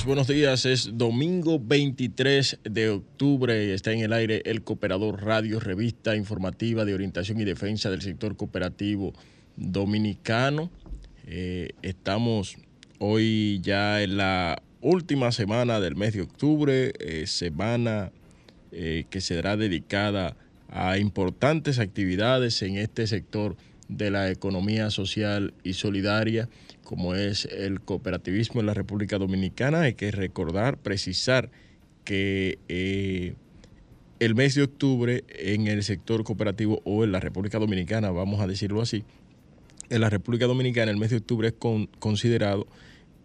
buenos días. Es domingo 23 de octubre está en el aire el Cooperador Radio, revista informativa de orientación y defensa del sector cooperativo dominicano. Eh, estamos hoy ya en la última semana del mes de octubre, eh, semana eh, que será dedicada a importantes actividades en este sector de la economía social y solidaria como es el cooperativismo en la República Dominicana. Hay que recordar, precisar que eh, el mes de octubre en el sector cooperativo o en la República Dominicana, vamos a decirlo así, en la República Dominicana el mes de octubre es considerado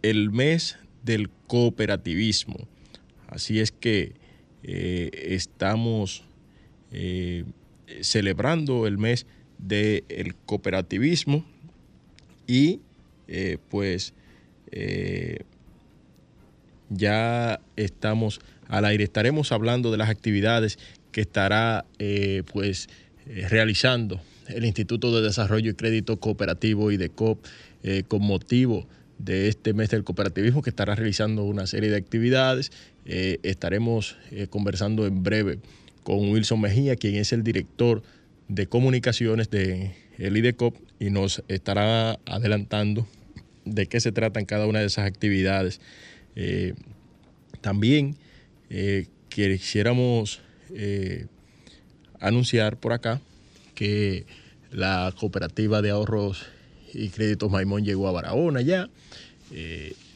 el mes del cooperativismo. Así es que eh, estamos eh, celebrando el mes del cooperativismo y eh, pues eh, ya estamos al aire. Estaremos hablando de las actividades que estará eh, pues realizando el Instituto de Desarrollo y Crédito Cooperativo y de COP con motivo de este mes del cooperativismo que estará realizando una serie de actividades. estaremos conversando en breve con Wilson Mejía, quien es el director de comunicaciones de IDECOP y nos estará adelantando de qué se tratan cada una de esas actividades. Eh, también eh, quisiéramos eh, anunciar por acá que la cooperativa de ahorros y créditos Maimón llegó a Barahona ya.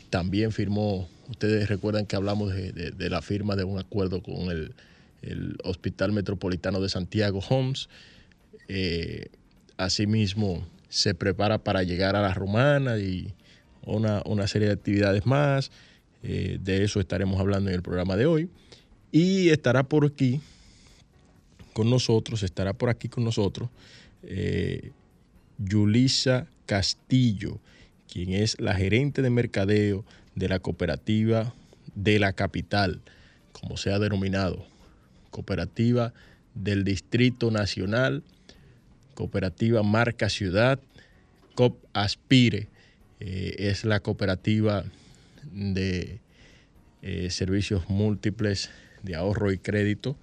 también firmó, ustedes recuerdan que hablamos de, la firma de un acuerdo con el, el Hospital Metropolitano de Santiago Homes. Asimismo, se prepara para llegar a la Romana y una, una serie de actividades más. Eh, de eso estaremos hablando en el programa de hoy. Y estará por aquí con nosotros, estará por aquí con nosotros, eh, Yulisa Castillo, quien es la gerente de mercadeo de la cooperativa de la capital, como se ha denominado, cooperativa del Distrito Nacional, cooperativa Marca Ciudad, COP Aspire, eh, es la cooperativa de eh, servicios múltiples de ahorro y crédito,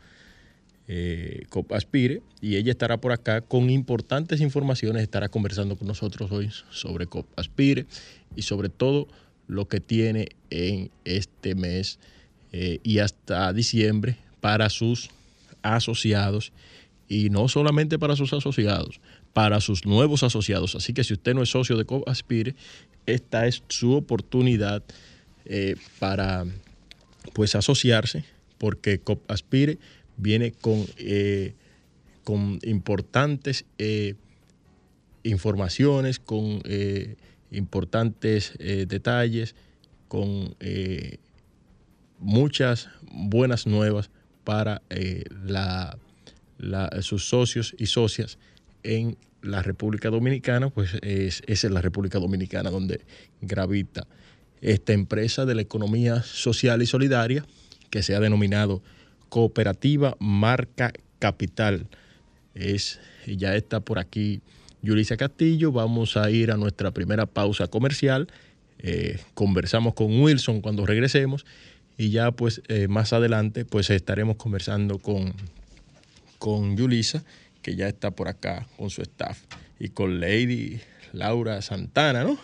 eh, COP Aspire, y ella estará por acá con importantes informaciones, estará conversando con nosotros hoy sobre COP Aspire y sobre todo lo que tiene en este mes y hasta diciembre para sus asociados y no solamente para sus asociados, para sus nuevos asociados. Así que si usted no es socio de Aspire, esta es su oportunidad eh, para pues asociarse, porque Aspire viene con, eh, con importantes informaciones, con importantes eh, detalles, con eh, muchas buenas nuevas para sus socios y socias en la República Dominicana, pues es, es en la República Dominicana donde gravita esta empresa de la economía social y solidaria que se ha denominado Cooperativa Marca Capital. Es, ya está por aquí Yulisa Castillo. Vamos a ir a nuestra primera pausa comercial. Eh, conversamos con Wilson cuando regresemos y ya pues eh, más adelante pues estaremos conversando con, con Yulisa, que ya está por acá con su staff, y con Lady Laura Santana, ¿no?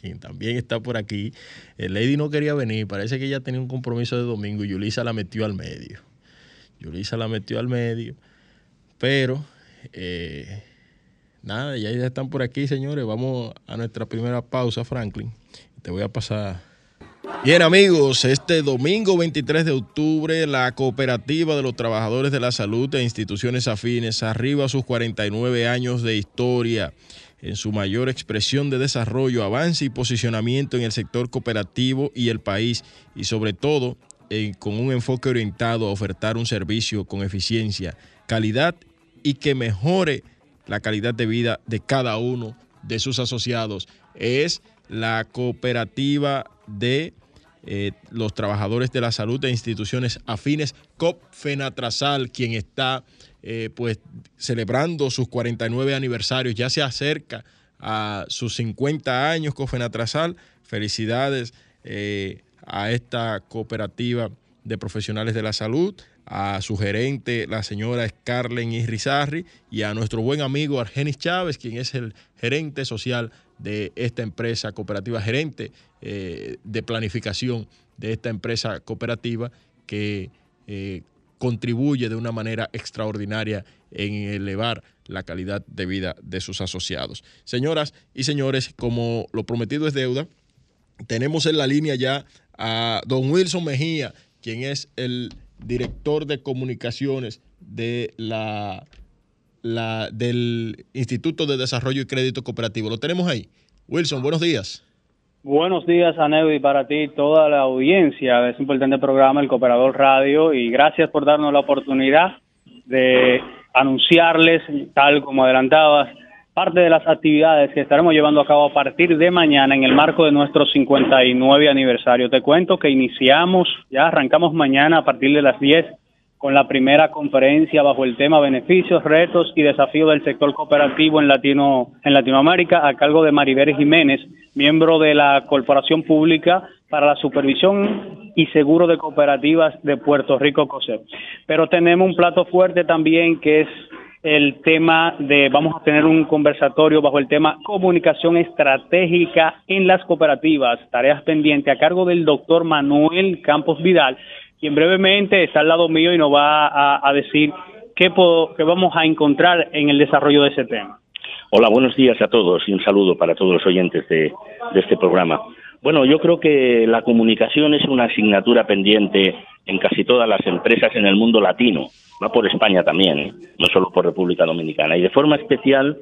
Quien también está por aquí. Eh, Lady no quería venir, parece que ella tenía un compromiso de domingo y Yulisa la metió al medio. Yulisa la metió al medio, pero Nada, ya están por aquí, señores. Vamos a nuestra primera pausa, Franklin. Te voy a pasar. Bien amigos, este domingo 23 de octubre la Cooperativa de los Trabajadores de la Salud e Instituciones Afines arriba sus 49 años de historia en su mayor expresión de desarrollo, avance y posicionamiento en el sector cooperativo y el país y sobre todo con un enfoque orientado a ofertar un servicio con eficiencia, calidad y que mejore la calidad de vida de cada uno de sus asociados. Es la cooperativa de eh, los trabajadores de la salud de instituciones afines, COP Fenatrasal, quien está eh, pues celebrando sus 49 aniversarios, ya se acerca a sus 50 años Fenatrasal. Felicidades eh, a esta cooperativa de profesionales de la salud, a su gerente, la señora Scarlett Irizarri, y a nuestro buen amigo Argenis Chávez, quien es el gerente social de esta empresa cooperativa, gerente eh, de planificación de esta empresa cooperativa que eh, contribuye de una manera extraordinaria en elevar la calidad de vida de sus asociados. Señoras y señores, como lo prometido es deuda, tenemos en la línea ya a don Wilson Mejía, quien es el director de comunicaciones de la, la, del Instituto de Desarrollo y Crédito Cooperativo. Lo tenemos ahí. Wilson, buenos días. Buenos días, Aneu, y para ti toda la audiencia de este importante programa, el Cooperador Radio, y gracias por darnos la oportunidad de anunciarles, tal como adelantabas, parte de las actividades que estaremos llevando a cabo a partir de mañana en el marco de nuestro 59 aniversario. Te cuento que iniciamos, ya arrancamos mañana a partir de las 10 con la primera conferencia bajo el tema Beneficios, Retos y Desafíos del Sector Cooperativo en, Latino, en Latinoamérica a cargo de Maribel Jiménez, miembro de la Corporación Pública para la Supervisión y Seguro de Cooperativas de Puerto Rico, COSEP. Pero tenemos un plato fuerte también que es el tema de, vamos a tener un conversatorio bajo el tema comunicación estratégica en las cooperativas, tareas pendientes a cargo del doctor Manuel Campos Vidal, quien brevemente está al lado mío y nos va a, decir qué, qué vamos a encontrar en el desarrollo de ese tema. Hola, buenos días a todos y un saludo para todos los oyentes de, de este programa. Bueno, yo creo que la comunicación es una asignatura pendiente en casi todas las empresas en el mundo latino va por España también, ¿eh? no solo por República Dominicana, y de forma especial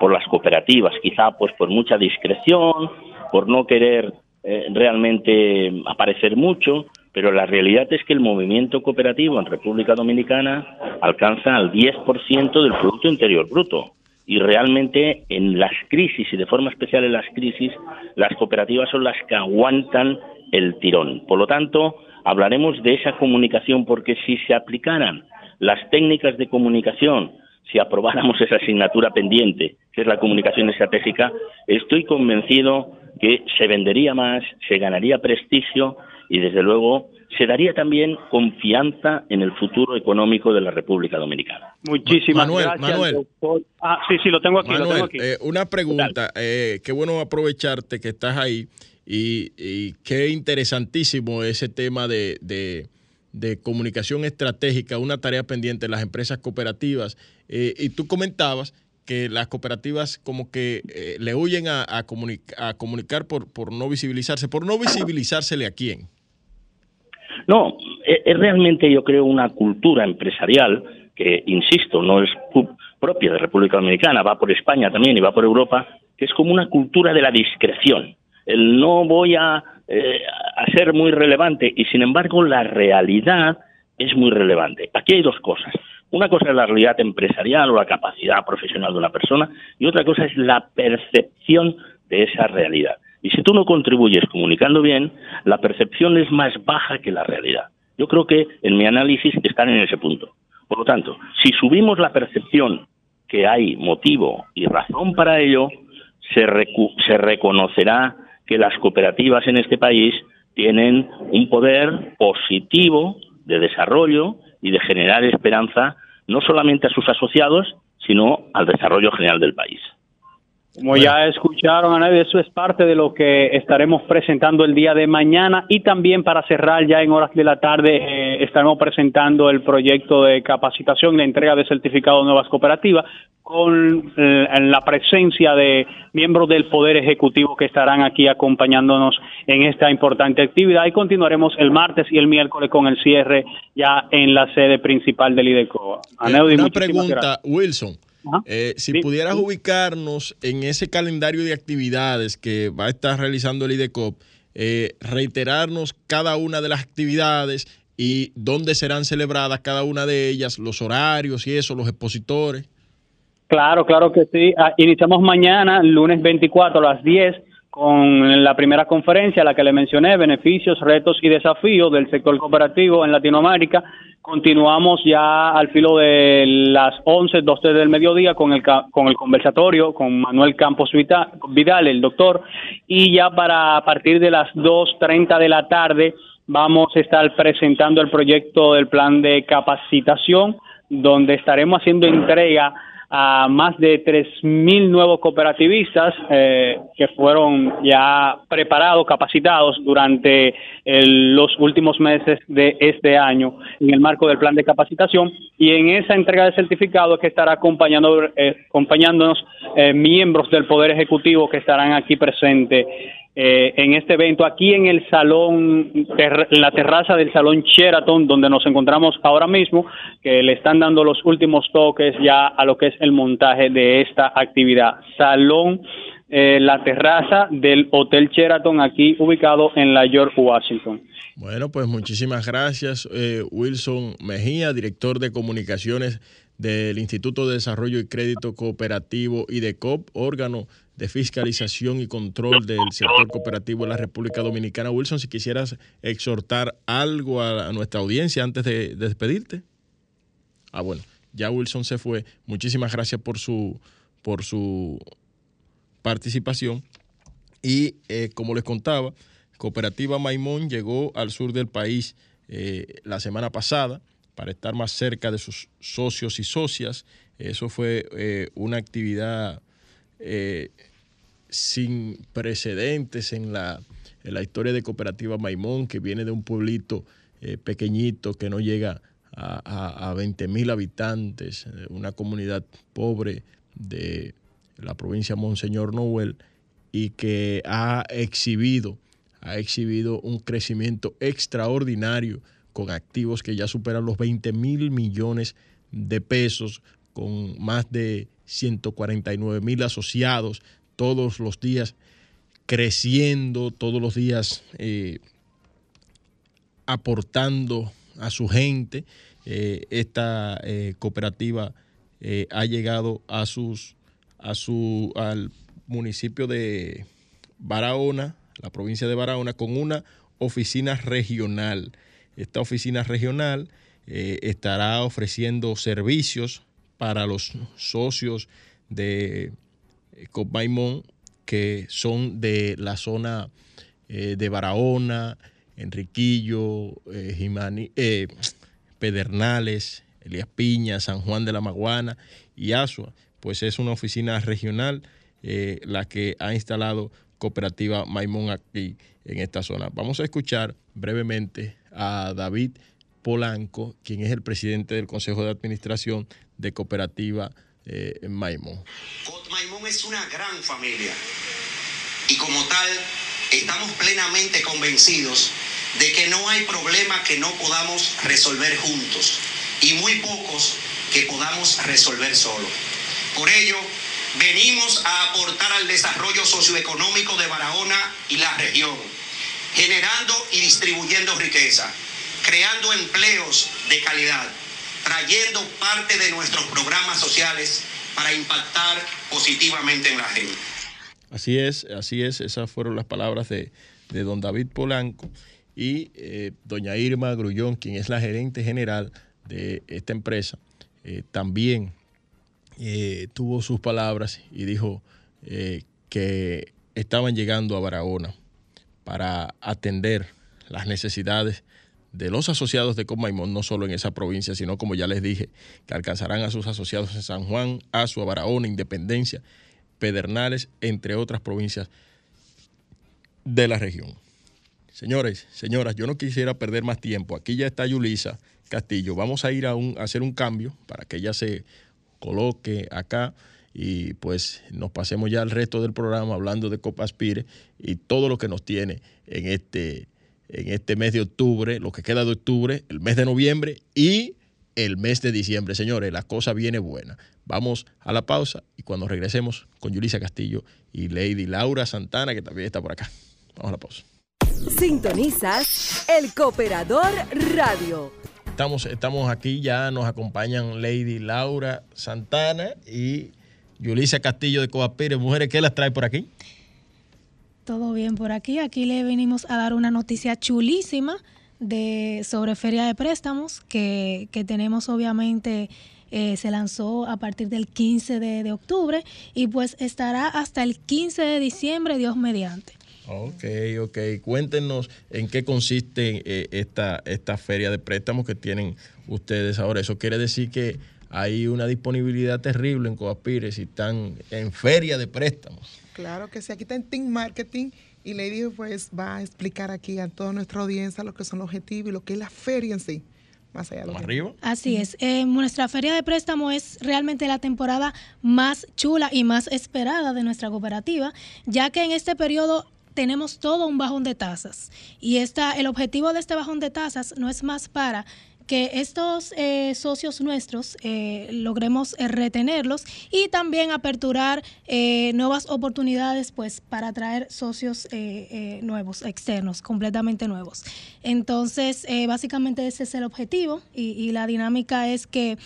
por las cooperativas, quizá pues por mucha discreción, por no querer eh, realmente aparecer mucho, pero la realidad es que el movimiento cooperativo en República Dominicana alcanza al 10% del Producto Interior Bruto. Y realmente en las crisis, y de forma especial en las crisis, las cooperativas son las que aguantan el tirón. Por lo tanto, hablaremos de esa comunicación porque si se aplicaran las técnicas de comunicación, si aprobáramos esa asignatura pendiente, que es la comunicación estratégica, estoy convencido que se vendería más, se ganaría prestigio y desde luego se daría también confianza en el futuro económico de la República Dominicana. Muchísimas gracias, Manuel. doctor. Ah, sí, sí, lo tengo aquí. Manuel, eh, una pregunta, eh, qué bueno aprovecharte que estás ahí y, qué interesantísimo ese tema de, de, comunicación estratégica, una tarea pendiente en las empresas cooperativas. Eh, y tú comentabas que las cooperativas como que le huyen a, a, a comunicar por, por no visibilizarse. ¿Por no visibilizársele a quién? No, e, es realmente yo creo una cultura empresarial que, insisto, no es propia de República Dominicana, va por España también y va por Europa, que es como una cultura de la discreción. El no voy a, eh, a ser muy relevante y, sin embargo, la realidad es muy relevante. Aquí hay dos cosas. Una cosa es la realidad empresarial o la capacidad profesional de una persona y otra cosa es la percepción de esa realidad. Y si tú no contribuyes comunicando bien, la percepción es más baja que la realidad. Yo creo que en mi análisis están en ese punto. Por lo tanto, si subimos la percepción que hay motivo y razón para ello, se, se reconocerá que las cooperativas en este país tienen un poder positivo de desarrollo y de generar esperanza no solamente a sus asociados, sino al desarrollo general del país. Como ya escucharon, Ana, eso es parte de lo que estaremos presentando el día de mañana y también para cerrar ya en horas de la tarde eh, estaremos presentando el proyecto de capacitación y la entrega de certificados de nuevas cooperativas con eh, la presencia de miembros del Poder Ejecutivo que estarán aquí acompañándonos en esta importante actividad y continuaremos el martes y el miércoles con el cierre ya en la sede principal del IDECO. Eh, una pregunta, Wilson. Eh, si pudieras ubicarnos en ese calendario de actividades que va a estar realizando el IDECOP, eh, reiterarnos cada una de las actividades y dónde serán celebradas cada una de ellas, los horarios y eso, los expositores. Claro, claro que sí. Ah, iniciamos mañana, lunes 24 a las 10, con la primera conferencia, la que le mencioné, beneficios, retos y desafíos del sector cooperativo en Latinoamérica. Continuamos ya al filo de las 11, 12 del mediodía con el, con el conversatorio con Manuel Campos Vidal, el doctor, y ya para a partir de las 2.30 de la tarde vamos a estar presentando el proyecto del plan de capacitación, donde estaremos haciendo entrega a más de 3.000 nuevos cooperativistas eh, que fueron ya preparados, capacitados durante los últimos meses de este año en el marco del plan de capacitación y en esa entrega de certificados que estará acompañando, eh, acompañándonos eh, miembros del Poder Ejecutivo que estarán aquí presentes eh, en este evento aquí en el salón, en la terraza del salón Sheraton, donde nos encontramos ahora mismo, que le están dando los últimos toques ya a lo que es el montaje de esta actividad. Salón, eh, la terraza del Hotel Sheraton, aquí ubicado en la York, Washington. Bueno, pues muchísimas gracias, eh, Wilson Mejía, director de comunicaciones del Instituto de Desarrollo y Crédito Cooperativo y de COP, órgano de fiscalización y control del sector cooperativo en la República Dominicana. Wilson, si quisieras exhortar algo a, nuestra audiencia antes de, despedirte. Ah, bueno, ya Wilson se fue. Muchísimas gracias por su, por su participación. Y eh, como les contaba, Cooperativa Maimón llegó al sur del país eh, la semana pasada para estar más cerca de sus socios y socias. Eso fue eh, una actividad sin precedentes en la, historia de Cooperativa Maimón, que viene de un pueblito eh, pequeñito que no llega a, a, 20 mil habitantes, eh, una comunidad pobre de la provincia Monseñor Noel, y que ha exhibido, ha exhibido un crecimiento extraordinario con activos que ya superan los 20 mil millones de pesos, con más de 149 mil asociados, todos los días creciendo, todos los días eh, aportando a su gente. esta cooperativa ha llegado a sus a su al municipio de Barahona, la provincia de Barahona, con una oficina regional. Esta oficina regional eh, estará ofreciendo servicios para los socios de eh, Copaimón que son de la zona eh, de Barahona, Enriquillo, Pedernales, Elías Piña, San Juan de la Maguana y Asua. Pues es una oficina regional la que ha instalado Cooperativa Maimón aquí en esta zona. Vamos a escuchar brevemente a David Polanco, quien es el presidente del Consejo de Administración de Cooperativa eh, Maimón. Maimón es una gran familia y como tal estamos plenamente convencidos de que no hay problema que no podamos resolver juntos y muy pocos que podamos resolver solos. Por ello, venimos a aportar al desarrollo socioeconómico de Barahona y la región, generando y distribuyendo riqueza, creando empleos de calidad, trayendo parte de nuestros programas sociales para impactar positivamente en la gente. Así es, así es, esas fueron las palabras de, don David Polanco y eh, doña Irma Grullón, quien es la gerente general de esta empresa, eh, también eh, tuvo sus palabras y dijo eh, que estaban llegando a Barahona para atender las necesidades de los asociados de Comaimón, no solo en esa provincia, sino como ya les dije, que alcanzarán a sus asociados en San Juan, Azua, Barahona, Independencia, Pedernales, entre otras provincias de la región. Señores, señoras, yo no quisiera perder más tiempo. Aquí ya está Yulisa Castillo. Vamos a ir a, un, a hacer un cambio para que ella se coloque acá y pues nos pasemos ya al resto del programa hablando de Copa Aspire y todo lo que nos tiene en este, en este mes de octubre, lo que queda de octubre, el mes de noviembre y el mes de diciembre. Señores, la cosa viene buena. Vamos a la pausa y cuando regresemos con Yulisa Castillo y Lady Laura Santana, que también está por acá. Vamos a la pausa. Sintonizas el Cooperador Radio Estamos, aquí, ya nos acompañan Lady Laura Santana y Yulisa Castillo de Coapire. Mujeres, ¿qué las trae por aquí? Todo bien por aquí. Aquí le venimos a dar una noticia chulísima de sobre Feria de Préstamos que, tenemos obviamente. Eh, se lanzó a partir del 15 de, de octubre y pues estará hasta el 15 de diciembre, Dios mediante. Ok, ok. Cuéntenos en qué consiste eh, esta, esta feria de préstamos que tienen ustedes ahora. Eso quiere decir que hay una disponibilidad terrible en Coapire si están en feria de préstamos. Claro que sí, aquí está en Team Marketing y Lady pues va a explicar aquí a toda nuestra audiencia lo que son los objetivos y lo que es la feria en sí. Más allá de lo arriba. Así es. Eh, nuestra feria de préstamo es realmente la temporada más chula y más esperada de nuestra cooperativa, ya que en este periodo tenemos todo un bajón de tasas. Y esta, el objetivo de este bajón de tasas no es más para que estos eh, socios nuestros eh, logremos eh, retenerlos y también aperturar nuevas oportunidades pues para atraer socios nuevos, externos, completamente nuevos. Entonces, básicamente ese es el objetivo y, la dinámica es que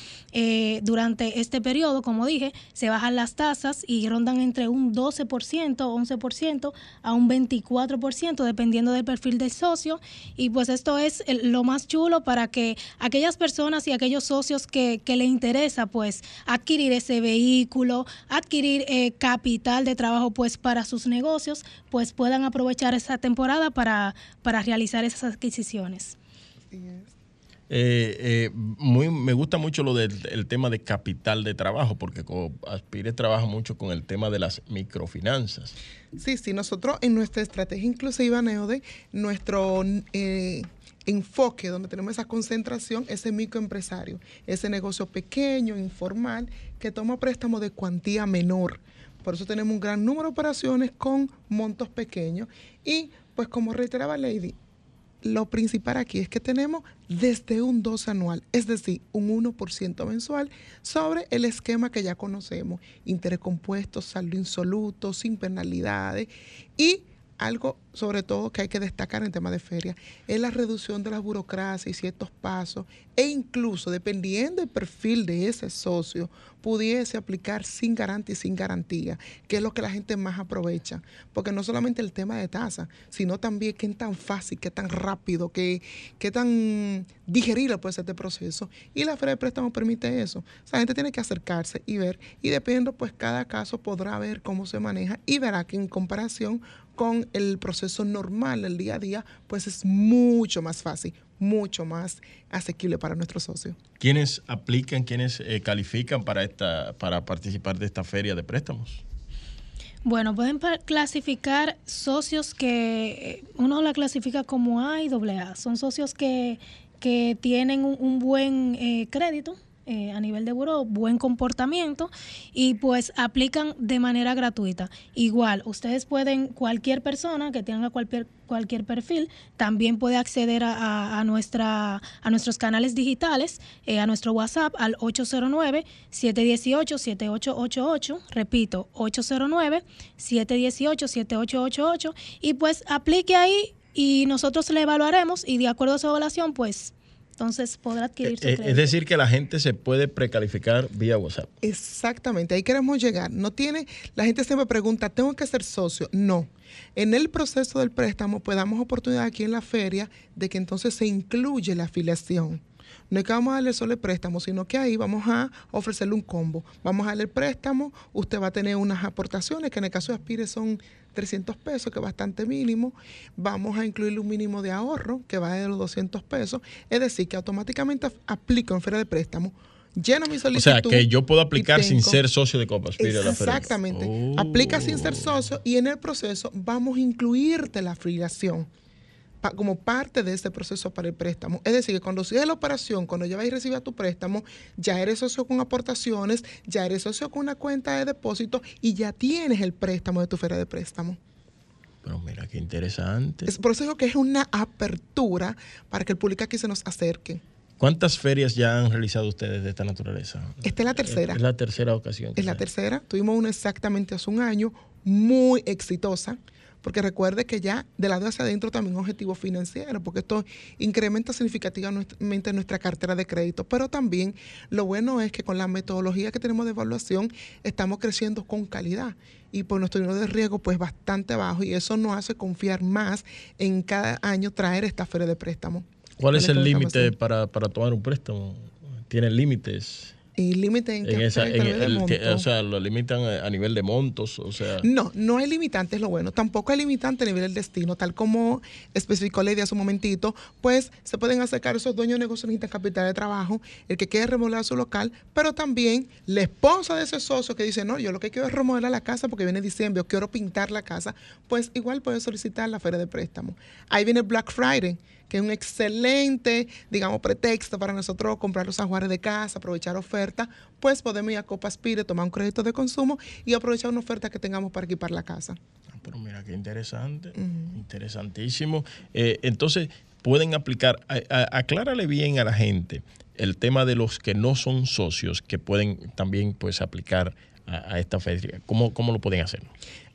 durante este periodo, como dije, se bajan las tasas y rondan entre un 12%, 11% a un 24%, dependiendo del perfil del socio. Y pues esto es lo más chulo para que aquellas personas y aquellos socios que, que le interesa pues adquirir ese vehículo, adquirir eh, capital de trabajo pues para sus negocios, pues puedan aprovechar esa temporada para, para realizar esas adquisiciones. Eh, eh, muy, me gusta mucho lo del tema de capital de trabajo, porque Aspire trabaja mucho con el tema de las microfinanzas. Sí, sí, nosotros en nuestra estrategia inclusiva, Neode, nuestro enfoque, donde tenemos esa concentración, ese microempresario, ese negocio pequeño, informal, que toma préstamos de cuantía menor. Por eso tenemos un gran número de operaciones con montos pequeños. Y pues como reiteraba Lady, lo principal aquí es que tenemos desde un 2 anual, es decir, un 1% mensual sobre el esquema que ya conocemos, interés compuesto, saldo insoluto, sin penalidades y algo sobre todo que hay que destacar en tema de feria es la reducción de la burocracia y ciertos pasos e incluso dependiendo del perfil de ese socio pudiese aplicar sin garantía y sin garantía, que es lo que la gente más aprovecha, porque no solamente el tema de tasa, sino también qué tan fácil, qué tan rápido, qué, qué tan digerible puede ser este proceso y la feria de préstamo permite eso. O sea, la gente tiene que acercarse y ver y dependiendo pues cada caso podrá ver cómo se maneja y verá que en comparación con el proceso normal, el día a día, pues es mucho más fácil, mucho más asequible para nuestros socios. ¿Quiénes aplican, quiénes eh, califican para, esta, para participar de esta feria de préstamos? Bueno, pueden clasificar socios que eh, uno la clasifica como A y AA. Son socios que, que tienen un, buen eh, crédito, eh, a nivel de buró, buen comportamiento y pues aplican de manera gratuita. Igual, ustedes pueden, cualquier persona que tenga cualquier, cualquier perfil, también puede acceder a, a nuestra, a nuestros canales digitales, eh, a nuestro WhatsApp al 809-718-7888, repito, 809-718-7888 y pues aplique ahí y nosotros le evaluaremos y de acuerdo a su evaluación pues entonces podrá adquirir su eh, eh, Es decir, que la gente se puede precalificar vía WhatsApp. Exactamente, ahí queremos llegar. No tiene, la gente siempre pregunta, ¿tengo que ser socio? No. En el proceso del préstamo, pues damos oportunidad aquí en la feria de que entonces se incluye la afiliación. No es que vamos a darle solo el préstamo, sino que ahí vamos a ofrecerle un combo. Vamos a darle el préstamo, usted va a tener unas aportaciones que en el caso de Aspire son 300 pesos, que es bastante mínimo. Vamos a incluirle un mínimo de ahorro, que va de los 200 pesos. Es decir, que automáticamente aplico en feria de préstamo lleno mi solicitud. O sea, que yo puedo aplicar sin ser socio de Copa Exactamente. Aplica sin ser socio y en el proceso vamos a incluirte la afiliación como parte de este proceso para el préstamo. Es decir, que cuando sigue la operación, cuando ya vas y recibas tu préstamo, ya eres socio con aportaciones, ya eres socio con una cuenta de depósito y ya tienes el préstamo de tu feria de préstamo. Pero mira, qué interesante. Es por eso que es una apertura para que el público aquí se nos acerque. ¿Cuántas ferias ya han realizado ustedes de esta naturaleza? Esta es la tercera. Es la tercera ocasión. Es la tercera. Tuvimos una exactamente hace un año, muy exitosa porque recuerde que ya de lado hacia adentro también objetivo financiero, porque esto incrementa significativamente nuestra cartera de crédito, pero también lo bueno es que con la metodología que tenemos de evaluación estamos creciendo con calidad y por nuestro nivel de riesgo pues bastante bajo y eso nos hace confiar más en cada año traer esta feria de préstamo. ¿Cuál es el límite para, para tomar un préstamo? ¿Tienen límites? ¿Y límite en, qué O sea, lo limitan a nivel de montos, o sea... No, no hay limitante, es lo bueno. Tampoco hay limitante a nivel del destino, tal como especificó Lady hace un momentito, pues se pueden acercar esos dueños de negocios necesitan capital de trabajo, el que quiere remodelar su local, pero también la esposa de ese socio que dice, no, yo lo que quiero es remodelar la casa porque viene diciembre, yo quiero pintar la casa, pues igual puede solicitar la feria de préstamo. Ahí viene Black Friday que es un excelente, digamos, pretexto para nosotros comprar los ajuares de casa, aprovechar oferta, pues podemos ir a Copa Aspire, tomar un crédito de consumo y aprovechar una oferta que tengamos para equipar la casa. Ah, pero mira qué interesante, interesantísimo. Eh, entonces, pueden aplicar, aclárale bien a la gente el tema de los que no son socios, que pueden también pues aplicar a, esta feria. ¿Cómo, ¿Cómo lo pueden hacer?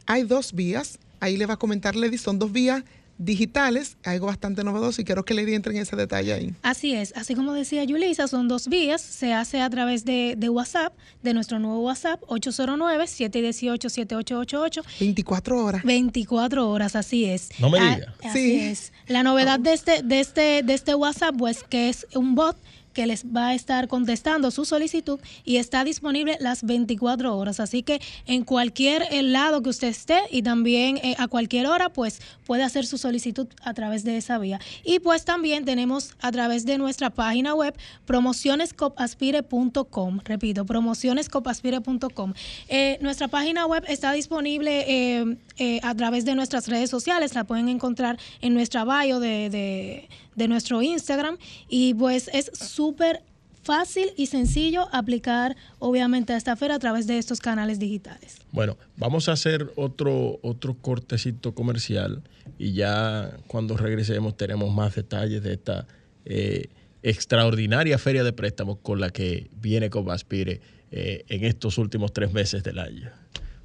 Hay dos vías, ahí le va a comentar Lady, son dos vías digitales, algo bastante novedoso y quiero que le entre en ese detalle ahí. Así es, así como decía Yulisa, son dos vías, se hace a través de, de WhatsApp, de nuestro nuevo WhatsApp, 809-718-7888. 24 horas. 24 horas, así es. No me ah, diga. Así es. La novedad de este, de este, de este WhatsApp, pues que es un bot que les va a estar contestando su solicitud y está disponible las 24 horas. Así que en cualquier eh, lado que usted esté y también eh, a cualquier hora, pues puede hacer su solicitud a través de esa vía. Y pues también tenemos a través de nuestra página web promocionescopaspire.com. Repito, promocionescopaspire.com. Eh, nuestra página web está disponible a través de nuestras redes sociales. La pueden encontrar en nuestra bio de de nuestro Instagram y pues es súper fácil y sencillo aplicar obviamente a esta feria a través de estos canales digitales. Bueno, vamos a hacer otro, otro cortecito comercial y ya cuando regresemos tenemos más detalles de esta eh, extraordinaria feria de préstamos con la que viene Copaspire eh, en estos últimos tres meses del año.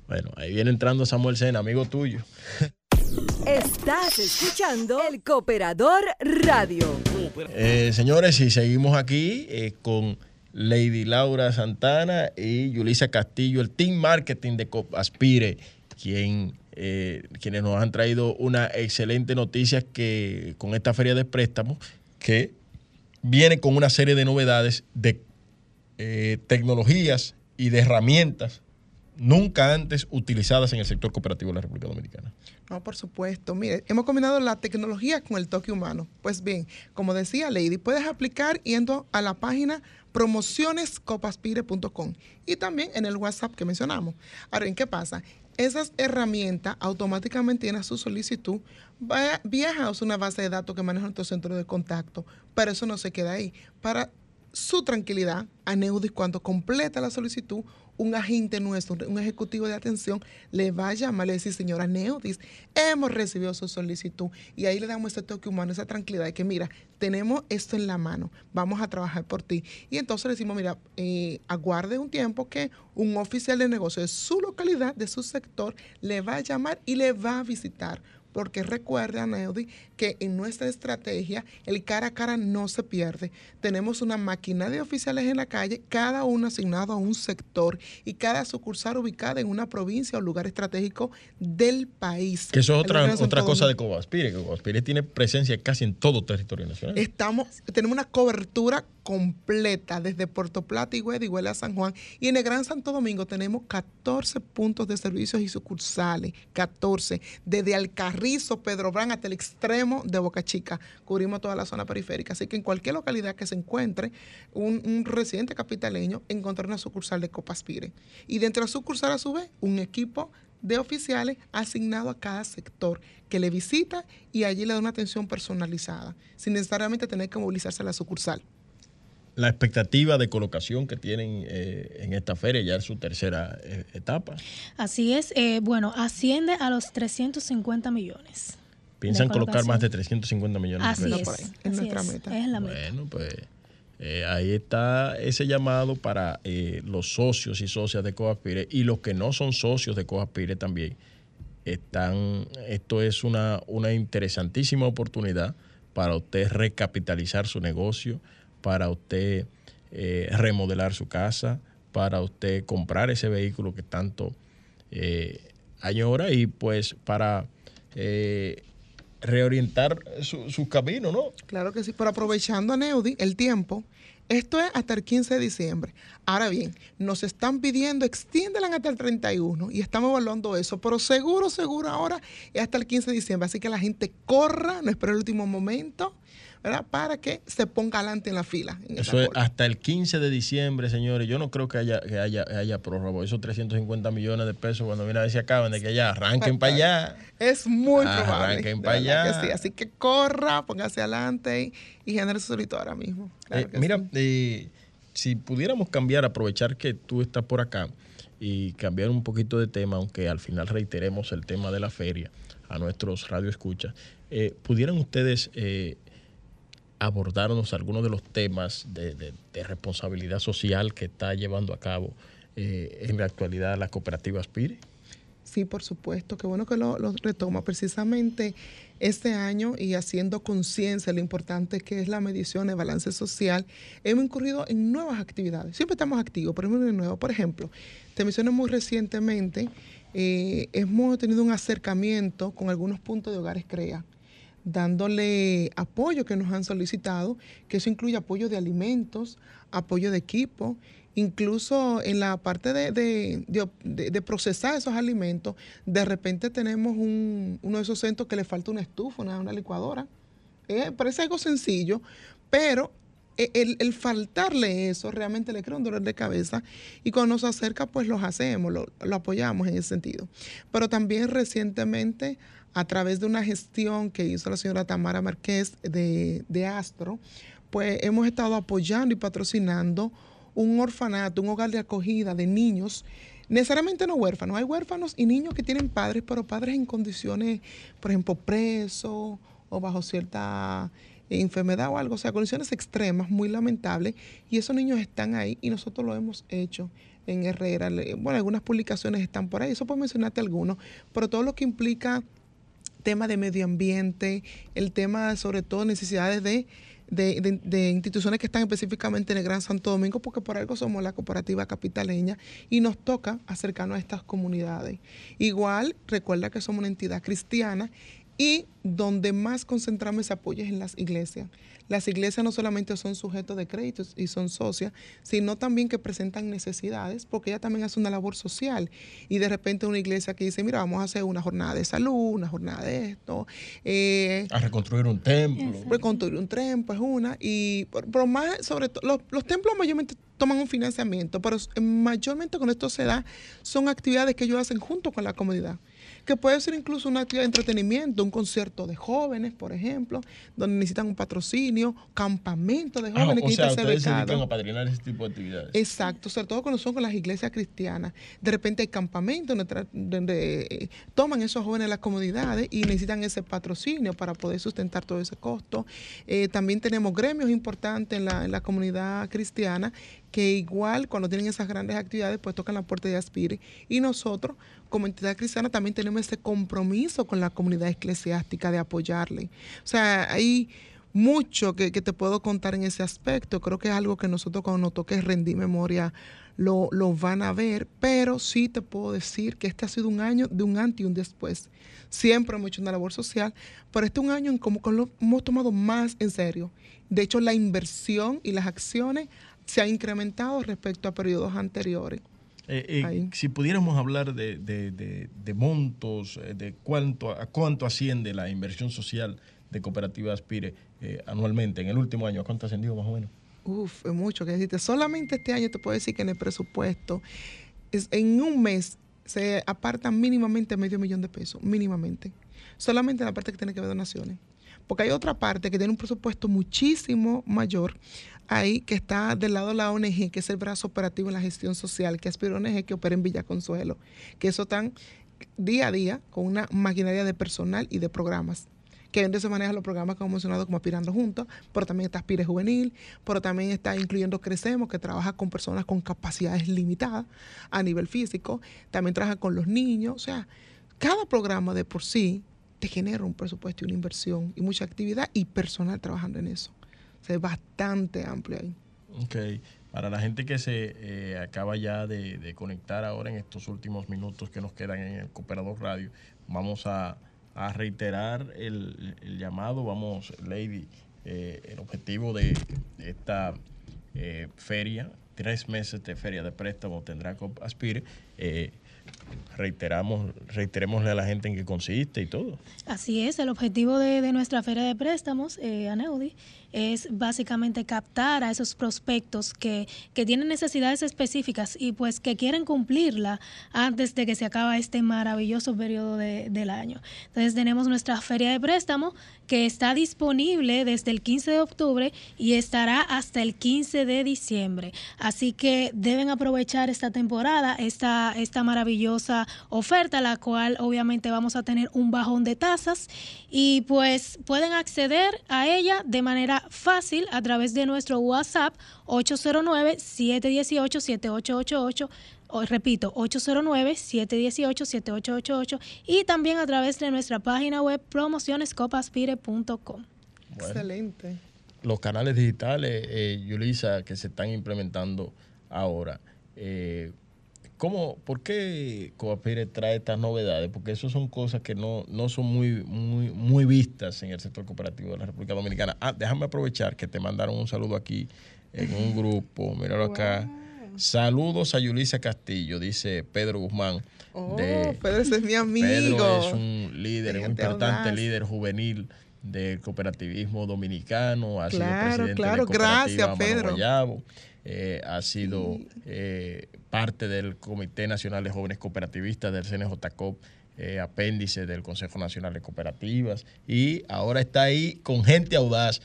Bueno, ahí viene entrando Samuel Sena, amigo tuyo. Estás escuchando El Cooperador Radio. Eh, señores, y seguimos aquí eh, con Lady Laura Santana y Yulisa Castillo, el Team Marketing de Copaspire, quien, eh, quienes nos han traído una excelente noticia que con esta feria de préstamos que viene con una serie de novedades de tecnologías y de herramientas nunca antes utilizadas en el sector cooperativo de la República Dominicana. No, por supuesto. Mire, hemos combinado la tecnología con el toque humano. Pues bien, como decía Lady, puedes aplicar yendo a la página promocionescopaspire.com y también en el WhatsApp que mencionamos. Ahora, ¿en qué pasa? Esas herramientas automáticamente tienen su solicitud, viaja a una base de datos que maneja nuestro centro de contacto, pero eso no se queda ahí. Para su tranquilidad, Aneudis cuando completa la solicitud, un agente nuestro, un ejecutivo de atención, le va a llamar le decir, señora Neudis, hemos recibido su solicitud. Y ahí le damos ese toque humano, esa tranquilidad de que, mira, tenemos esto en la mano, vamos a trabajar por ti. Y entonces le decimos, mira, eh, aguarde un tiempo que un oficial de negocio de su localidad, de su sector, le va a llamar y le va a visitar porque recuerda, Neudi, que en nuestra estrategia el cara a cara no se pierde. Tenemos una máquina de oficiales en la calle, cada uno asignado a un sector y cada sucursal ubicada en una provincia o lugar estratégico del país. Que eso es otra, otra cosa de Cobaspire, que Cobaspire tiene presencia casi en todo territorio nacional. Estamos, tenemos una cobertura completa desde Puerto Plata, y Higüey a San Juan. Y en el Gran Santo Domingo tenemos 14 puntos de servicios y sucursales, 14, desde Alcarrizo, Pedro Brán hasta el extremo de Boca Chica. Cubrimos toda la zona periférica. Así que en cualquier localidad que se encuentre un, residente capitaleño, encontrar una sucursal de Copaspire. Y dentro de la sucursal, a su vez, un equipo de oficiales asignado a cada sector que le visita y allí le da una atención personalizada, sin necesariamente tener que movilizarse a la sucursal la expectativa de colocación que tienen eh, en esta feria, ya es su tercera eh, etapa. Así es, eh, bueno, asciende a los 350 millones. Piensan colocar más de 350 millones así de pesos. Es, es nuestra meta. Es la meta. Bueno, pues ahí está ese llamado para los socios y socias de Coaspire y los que no son socios de Coaspire también. Están, esto es una, una interesantísima oportunidad para usted recapitalizar su negocio, para usted eh, remodelar su casa, para usted comprar ese vehículo que tanto eh, añora y pues para eh, reorientar su, su, camino, ¿no? Claro que sí, pero aprovechando a Neudi el tiempo, esto es hasta el 15 de diciembre. Ahora bien, nos están pidiendo, extiéndelan hasta el 31 y estamos evaluando eso, pero seguro, seguro ahora es hasta el 15 de diciembre. Así que la gente corra, no espere el último momento para que se ponga adelante en la fila. Eso es hasta el 15 de diciembre, señores. Yo no creo que haya, que haya, haya prórroga. Esos 350 millones de pesos, cuando viene a ver si acaban de que ya arranquen para allá. Es muy probable. Arranquen para allá. Así que corra, póngase adelante y, genere su solito ahora mismo. Eh, mira, eh, si pudiéramos cambiar, aprovechar que tú estás por acá y cambiar un poquito de tema, aunque al final reiteremos el tema de la feria a nuestros radioescuchas, eh, ¿pudieran ustedes eh, abordarnos algunos de los temas de, responsabilidad social que está llevando a cabo eh, en la actualidad la cooperativa Aspire? Sí, por supuesto. Qué bueno que lo, retoma. Precisamente este año y haciendo conciencia de lo importante que es la medición de balance social, hemos incurrido en nuevas actividades. Siempre estamos activos, pero de nuevo. Por ejemplo, te mencioné muy recientemente, eh, hemos tenido un acercamiento con algunos puntos de hogares CREA dándole apoyo que nos han solicitado, que eso incluye apoyo de alimentos, apoyo de equipo, incluso en la parte de, de, procesar esos alimentos, de repente tenemos un, uno de esos centros que le falta una estufa, una, licuadora. Eh, parece algo sencillo, pero e, el, faltarle eso realmente le crea un dolor de cabeza y cuando nos acerca pues los hacemos, lo, apoyamos en ese sentido. Pero también recientemente a través de una gestión que hizo la señora Tamara Márquez de, Astro, pues hemos estado apoyando y patrocinando un orfanato, un hogar de acogida de niños, necesariamente no huérfanos, hay huérfanos y niños que tienen padres, pero padres en condiciones, por ejemplo, presos o bajo cierta enfermedad o algo, o sea, condiciones extremas, muy lamentables, y esos niños están ahí y nosotros lo hemos hecho en Herrera. Bueno, algunas publicaciones están por ahí, eso puedo mencionarte algunos, pero todo lo que implica tema de medio ambiente, el tema sobre todo necesidades de de, instituciones que están específicamente en el Gran Santo Domingo, porque por algo somos la cooperativa capitaleña y nos toca acercarnos a estas comunidades. Igual, recuerda que somos una entidad cristiana y donde más concentramos ese apoyo es en las iglesias. Las iglesias no solamente son sujetos de créditos y son socias, sino también que presentan necesidades, porque ella también hace una labor social. Y de repente una iglesia que dice, mira, vamos a hacer una jornada de salud, una jornada de esto. Eh, a reconstruir un templo. Reconstruir un templo es una. Y por, más, sobre todo, los, los templos mayormente toman un financiamiento, pero mayormente con esto se da, son actividades que ellos hacen junto con la comunidad que puede ser incluso una actividad de entretenimiento, un concierto de jóvenes, por ejemplo, donde necesitan un patrocinio, campamento de ah, jóvenes que o sea, ustedes se dedican a padrinar ese tipo de actividades. Exacto, sobre todo cuando son con las iglesias cristianas. De repente hay campamentos donde, eh, toman esos jóvenes las comunidades y necesitan ese patrocinio para poder sustentar todo ese costo. Eh, también tenemos gremios importantes en la, en la comunidad cristiana que igual cuando tienen esas grandes actividades, pues tocan la puerta de Aspire. Y nosotros, como entidad cristiana, también tenemos ese compromiso con la comunidad eclesiástica de apoyarle. O sea, hay mucho que, te puedo contar en ese aspecto. Creo que es algo que nosotros cuando nos toque rendir memoria lo, lo, van a ver, pero sí te puedo decir que este ha sido un año de un antes y un después. Siempre hemos hecho una labor social, pero este es un año en como que lo hemos tomado más en serio. De hecho, la inversión y las acciones se ha incrementado respecto a periodos anteriores. Eh, eh, si pudiéramos hablar de, montos, eh, de cuánto, a cuánto asciende la inversión social de Cooperativa Aspire anualmente, en el último año, ¿a cuánto ha ascendido más o menos? Uf, es mucho que decirte. Solamente este año te puedo decir que en el presupuesto, es, en un mes se apartan mínimamente medio millón de pesos, mínimamente. Solamente la parte que tiene que ver donaciones. Porque hay otra parte que tiene un presupuesto muchísimo mayor ahí que está del lado de la ONG, que es el brazo operativo en la gestión social, que aspira ONG que opera en Villa Consuelo, que eso están día a día con una maquinaria de personal y de programas que donde se manejan los programas que hemos mencionado como Aspirando Juntos, pero también está Aspire Juvenil, pero también está incluyendo Crecemos, que trabaja con personas con capacidades limitadas a nivel físico, también trabaja con los niños, o sea, cada programa de por sí te genera un presupuesto y una inversión y mucha actividad y personal trabajando en eso. O sea, es bastante amplio ahí. Ok. Para la gente que se eh, acaba ya de, conectar ahora en estos últimos minutos que nos quedan en el Cooperador Radio, vamos a, reiterar el, llamado. Vamos, Lady, eh, el objetivo de esta eh, feria, tres meses de feria de préstamo tendrá Aspire reiteramos, reiteremosle a la gente en qué consiste y todo. Así es, el objetivo de, nuestra feria de préstamos, eh, Aneudi, es básicamente captar a esos prospectos que, que tienen necesidades específicas y pues que quieren cumplirla antes de que se acabe este maravilloso periodo de, del año. Entonces tenemos nuestra feria de préstamo que está disponible desde el 15 de octubre y estará hasta el 15 de diciembre. Así que deben aprovechar esta temporada, esta, esta maravillosa oferta, la cual obviamente vamos a tener un bajón de tasas y pues pueden acceder a ella de manera fácil a través de nuestro WhatsApp 809-718-7888 repito, 809-718-7888 y también a través de nuestra página web promocionescopaspire.com. Excelente. Los canales digitales, eh, Yulisa, que se están implementando ahora, eh, ¿Cómo, ¿Por qué Coapire trae estas novedades? Porque eso son cosas que no, no son muy, muy, muy vistas en el sector cooperativo de la República Dominicana. Ah, déjame aprovechar que te mandaron un saludo aquí en un grupo. Míralo acá. Saludos a Yulisa Castillo, dice Pedro Guzmán. Oh, Pedro es mi amigo. Pedro es un líder, un importante líder juvenil del cooperativismo dominicano. Ha claro, sido presidente claro, de gracias, Pedro. Eh, ha sido eh, parte del Comité Nacional de Jóvenes Cooperativistas del CNJCOP, eh, apéndice del Consejo Nacional de Cooperativas, y ahora está ahí con gente audaz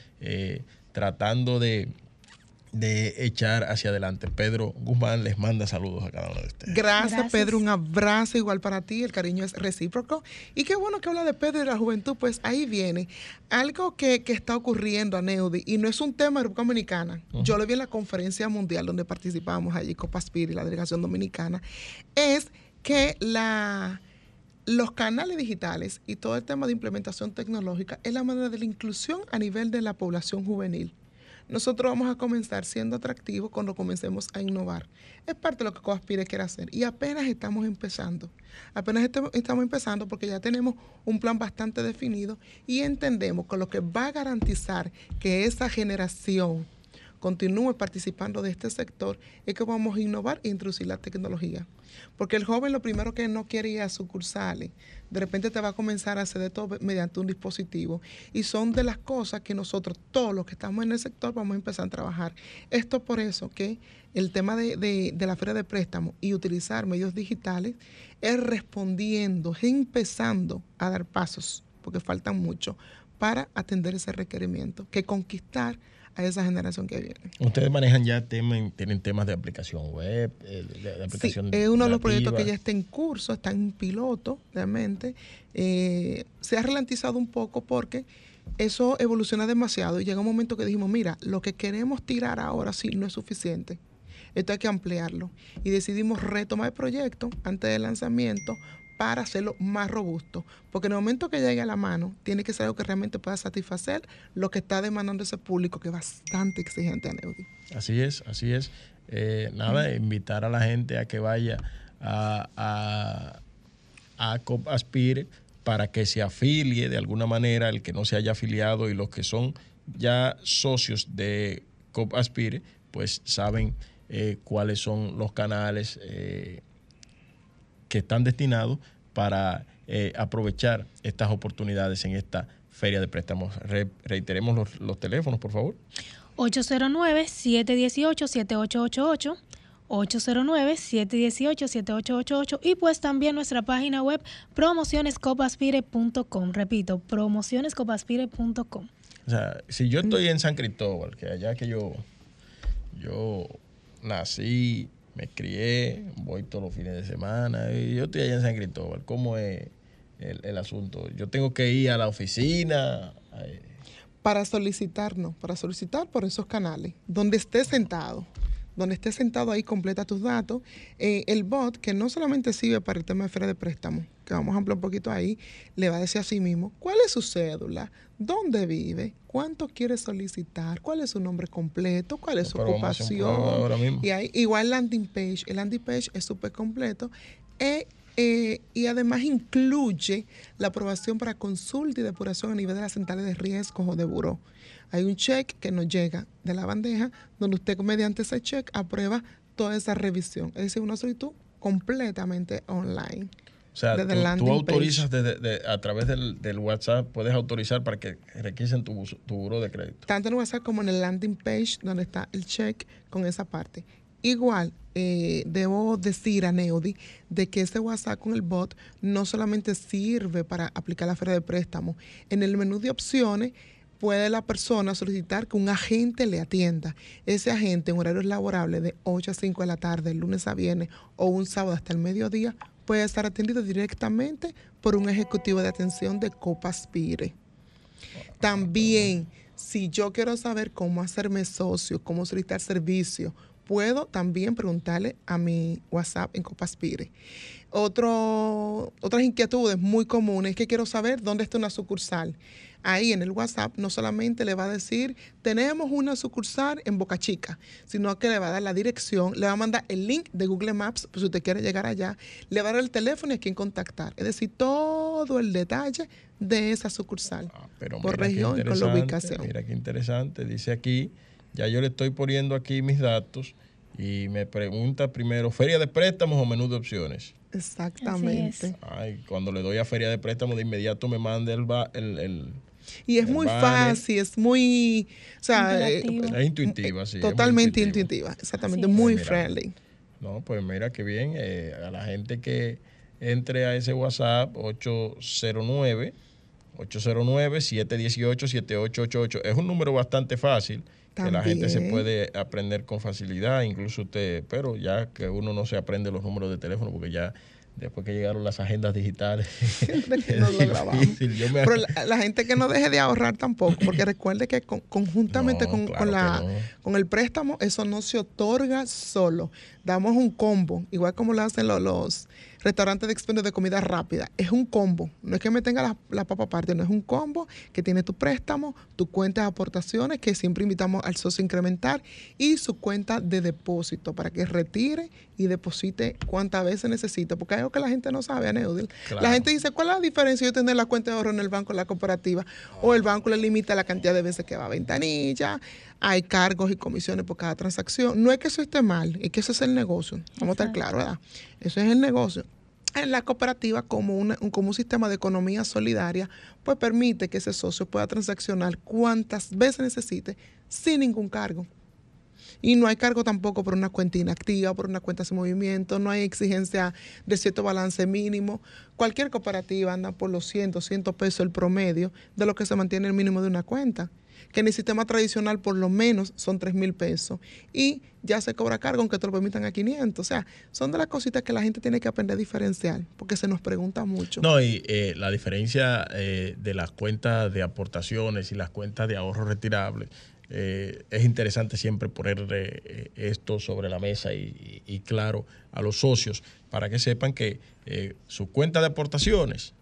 tratando de de echar hacia adelante. Pedro Guzmán les manda saludos a cada uno de ustedes. Gracias, Pedro, un abrazo igual para ti, el cariño es recíproco. Y qué bueno que habla de Pedro y de la juventud, pues ahí viene algo que, está ocurriendo a Neudi, y no es un tema de República Dominicana. Yo lo vi en la conferencia mundial donde participamos allí, Copaspir y la delegación dominicana, es que la los canales digitales y todo el tema de implementación tecnológica es la manera de la inclusión a nivel de la población juvenil. Nosotros vamos a comenzar siendo atractivos cuando comencemos a innovar. Es parte de lo que Coaspire quiere hacer y apenas estamos empezando. Apenas estamos empezando porque ya tenemos un plan bastante definido y entendemos que lo que va a garantizar que esa generación continúe participando de este sector es que vamos a innovar e introducir la tecnología. Porque el joven lo primero que no quiere ir a sucursales, de repente te va a comenzar a hacer de todo mediante un dispositivo. Y son de las cosas que nosotros, todos los que estamos en el sector, vamos a empezar a trabajar. Esto por eso que el tema de, de la feria de préstamo y utilizar medios digitales es respondiendo, es empezando a dar pasos, porque faltan mucho, para atender ese requerimiento, que conquistar a esa generación que viene. Ustedes manejan ya temas, tienen temas de aplicación web, eh, de, aplicación. Sí, es uno de los proyectos que ya está en curso, está en piloto, realmente. Eh, se ha ralentizado un poco porque eso evoluciona demasiado y llega un momento que dijimos, mira, lo que queremos tirar ahora sí no es suficiente. Esto hay que ampliarlo. Y decidimos retomar el proyecto antes del lanzamiento para hacerlo más robusto. Porque en el momento que llegue a la mano, tiene que ser algo que realmente pueda satisfacer lo que está demandando ese público, que es bastante exigente a Neudi. Así es, así es. Eh, nada, invitar a la gente a que vaya a, a, Aspire para que se afilie de alguna manera, el que no se haya afiliado y los que son ya socios de COP Aspire, pues saben eh, cuáles son los canales. Eh, que están destinados para eh, aprovechar estas oportunidades en esta feria de préstamos. reiteremos los, los teléfonos, por favor. 809-718-7888. 809-718-7888 y pues también nuestra página web promocionescopaspire.com. Repito, promocionescopaspire.com. O sea, si yo estoy en San Cristóbal, que allá que yo, yo nací, me crié, voy todos los fines de semana. Yo estoy allá en San Cristóbal. ¿Cómo es el, asunto? Yo tengo que ir a la oficina. Para solicitarnos, para solicitar por esos canales, donde esté sentado donde esté sentado ahí, completa tus datos. Eh, el bot, que no solamente sirve para el tema de feria de préstamo, que vamos a ampliar un poquito ahí, le va a decir a sí mismo cuál es su cédula, dónde vive, cuánto quiere solicitar, cuál es su nombre completo, cuál es su ocupación. Y hay igual landing page. El landing page es súper completo. Eh, eh, y además incluye la aprobación para consulta y depuración a nivel de las centrales de riesgos o de buró hay un check que nos llega de la bandeja donde usted mediante ese check aprueba toda esa revisión. Es decir, una solicitud completamente online. O sea, tú, autorizas a través del, WhatsApp, puedes autorizar para que requisen tu, tu buro de crédito. Tanto en WhatsApp como en el landing page donde está el check con esa parte. Igual, eh, debo decir a Neudi de que ese WhatsApp con el bot no solamente sirve para aplicar la feria de préstamo. En el menú de opciones puede la persona solicitar que un agente le atienda. Ese agente en horarios laborables de 8 a 5 de la tarde, el lunes a viernes o un sábado hasta el mediodía, puede estar atendido directamente por un ejecutivo de atención de Copaspire. También, si yo quiero saber cómo hacerme socio, cómo solicitar servicio, puedo también preguntarle a mi WhatsApp en Copaspire. Otro, otras inquietudes muy comunes es que quiero saber dónde está una sucursal ahí en el WhatsApp no solamente le va a decir, tenemos una sucursal en Boca Chica, sino que le va a dar la dirección, le va a mandar el link de Google Maps, pues si usted quiere llegar allá, le va a dar el teléfono y a quién contactar. Es decir, todo el detalle de esa sucursal ah, por región y con la ubicación. Mira qué interesante, dice aquí, ya yo le estoy poniendo aquí mis datos y me pregunta primero, ¿feria de préstamos o menú de opciones? Exactamente. Ay, cuando le doy a feria de préstamos, de inmediato me manda el, el, y es muy fácil, es muy, o sea, eh, es intuitiva, sí. Totalmente intuitiva, exactamente, muy friendly. No, pues mira qué bien, eh, a la gente que entre a ese WhatsApp 809 809 718 7888 es un número bastante fácil que la gente se puede aprender con facilidad, incluso usted, pero ya que uno no se aprende los números de teléfono porque ya después que llegaron las agendas digitales. Pero la, gente que no deje de ahorrar tampoco, porque recuerde que conjuntamente con, la, con el préstamo, eso no se otorga solo. Damos un combo, igual como lo hacen los, restaurantes de expendio de comida rápida. Es un combo. No es que me tenga la, la papa aparte, no es un combo que tiene tu préstamo, tu cuenta de aportaciones, que siempre invitamos al socio a incrementar, y su cuenta de depósito para que retire y deposite cuantas veces necesite. Porque hay algo que la gente no sabe, Aneudil. Claro. La gente dice, ¿cuál es la diferencia de tener la cuenta de ahorro en el banco, la cooperativa? O el banco le limita la cantidad de veces que va a ventanilla, hay cargos y comisiones por cada transacción. No es que eso esté mal, es que eso es el negocio. Vamos a estar claros, ¿verdad? Eso es el negocio. En la cooperativa, como, una- un, como un sistema de economía solidaria, pues permite que ese socio pueda transaccionar cuantas veces necesite sin ningún cargo. Y no hay cargo tampoco por una cuenta inactiva, por una cuenta sin movimiento, no hay exigencia de cierto balance mínimo. Cualquier cooperativa anda por los 100, 200 pesos el promedio de lo que se mantiene el mínimo de una cuenta. Que en el sistema tradicional por lo menos son 3 mil pesos. Y ya se cobra cargo aunque te lo permitan a 500. O sea, son de las cositas que la gente tiene que aprender a diferenciar, porque se nos pregunta mucho. No, y eh, la diferencia eh, de las cuentas de aportaciones y las cuentas de ahorro retirable, eh, es interesante siempre poner eh, esto sobre la mesa y, y- y claro a los socios para que sepan que eh, su cuenta de aportaciones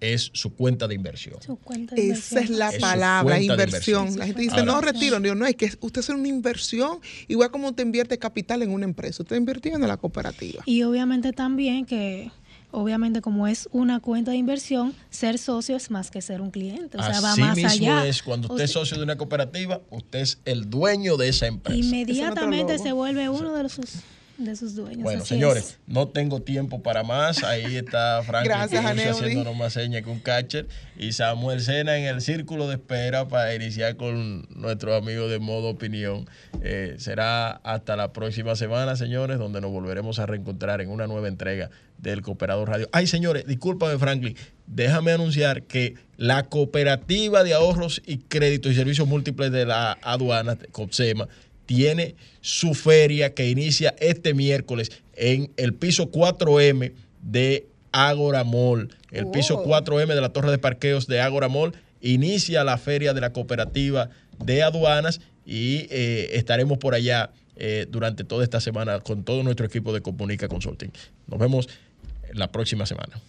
es su cuenta de inversión. Su cuenta de Esa es inversión. la Es su palabra, inversión. inversión. La gente dice, Ahora- no retiro. Digo, no, es que usted hace una inversión, igual como usted invierte capital en una empresa. Usted invirtiendo en la cooperativa. Y obviamente también que, obviamente como es una cuenta de inversión, ser socio es más que ser un cliente. O sea, va más mismo allá. es, cuando usted es socio de una cooperativa, usted es el dueño de esa empresa. Inmediatamente se vuelve uno de sus, de sus dueños. Bueno, así señores, es. no tengo tiempo para más. Ahí está Frank Gracias, haciéndonos más señas que un catcher. Y Samuel Sena en el círculo de espera para iniciar con nuestros amigos de modo opinión. Eh, será hasta la próxima semana, señores, donde nos volveremos a reencontrar en una nueva entrega del Cooperador Radio. Ay, señores, discúlpame, Franklin. Déjame anunciar que la Cooperativa de Ahorros y Créditos y Servicios Múltiples de la aduana, COPSEMA, tiene su feria que inicia este miércoles en el piso 4M de Agora Mall. El piso Oh. 4M de la torre de parqueos de Agora Mall inicia la feria de la cooperativa de aduanas y eh, estaremos por allá eh, durante toda esta semana con todo nuestro equipo de Comunica Consulting. Nos vemos la próxima semana.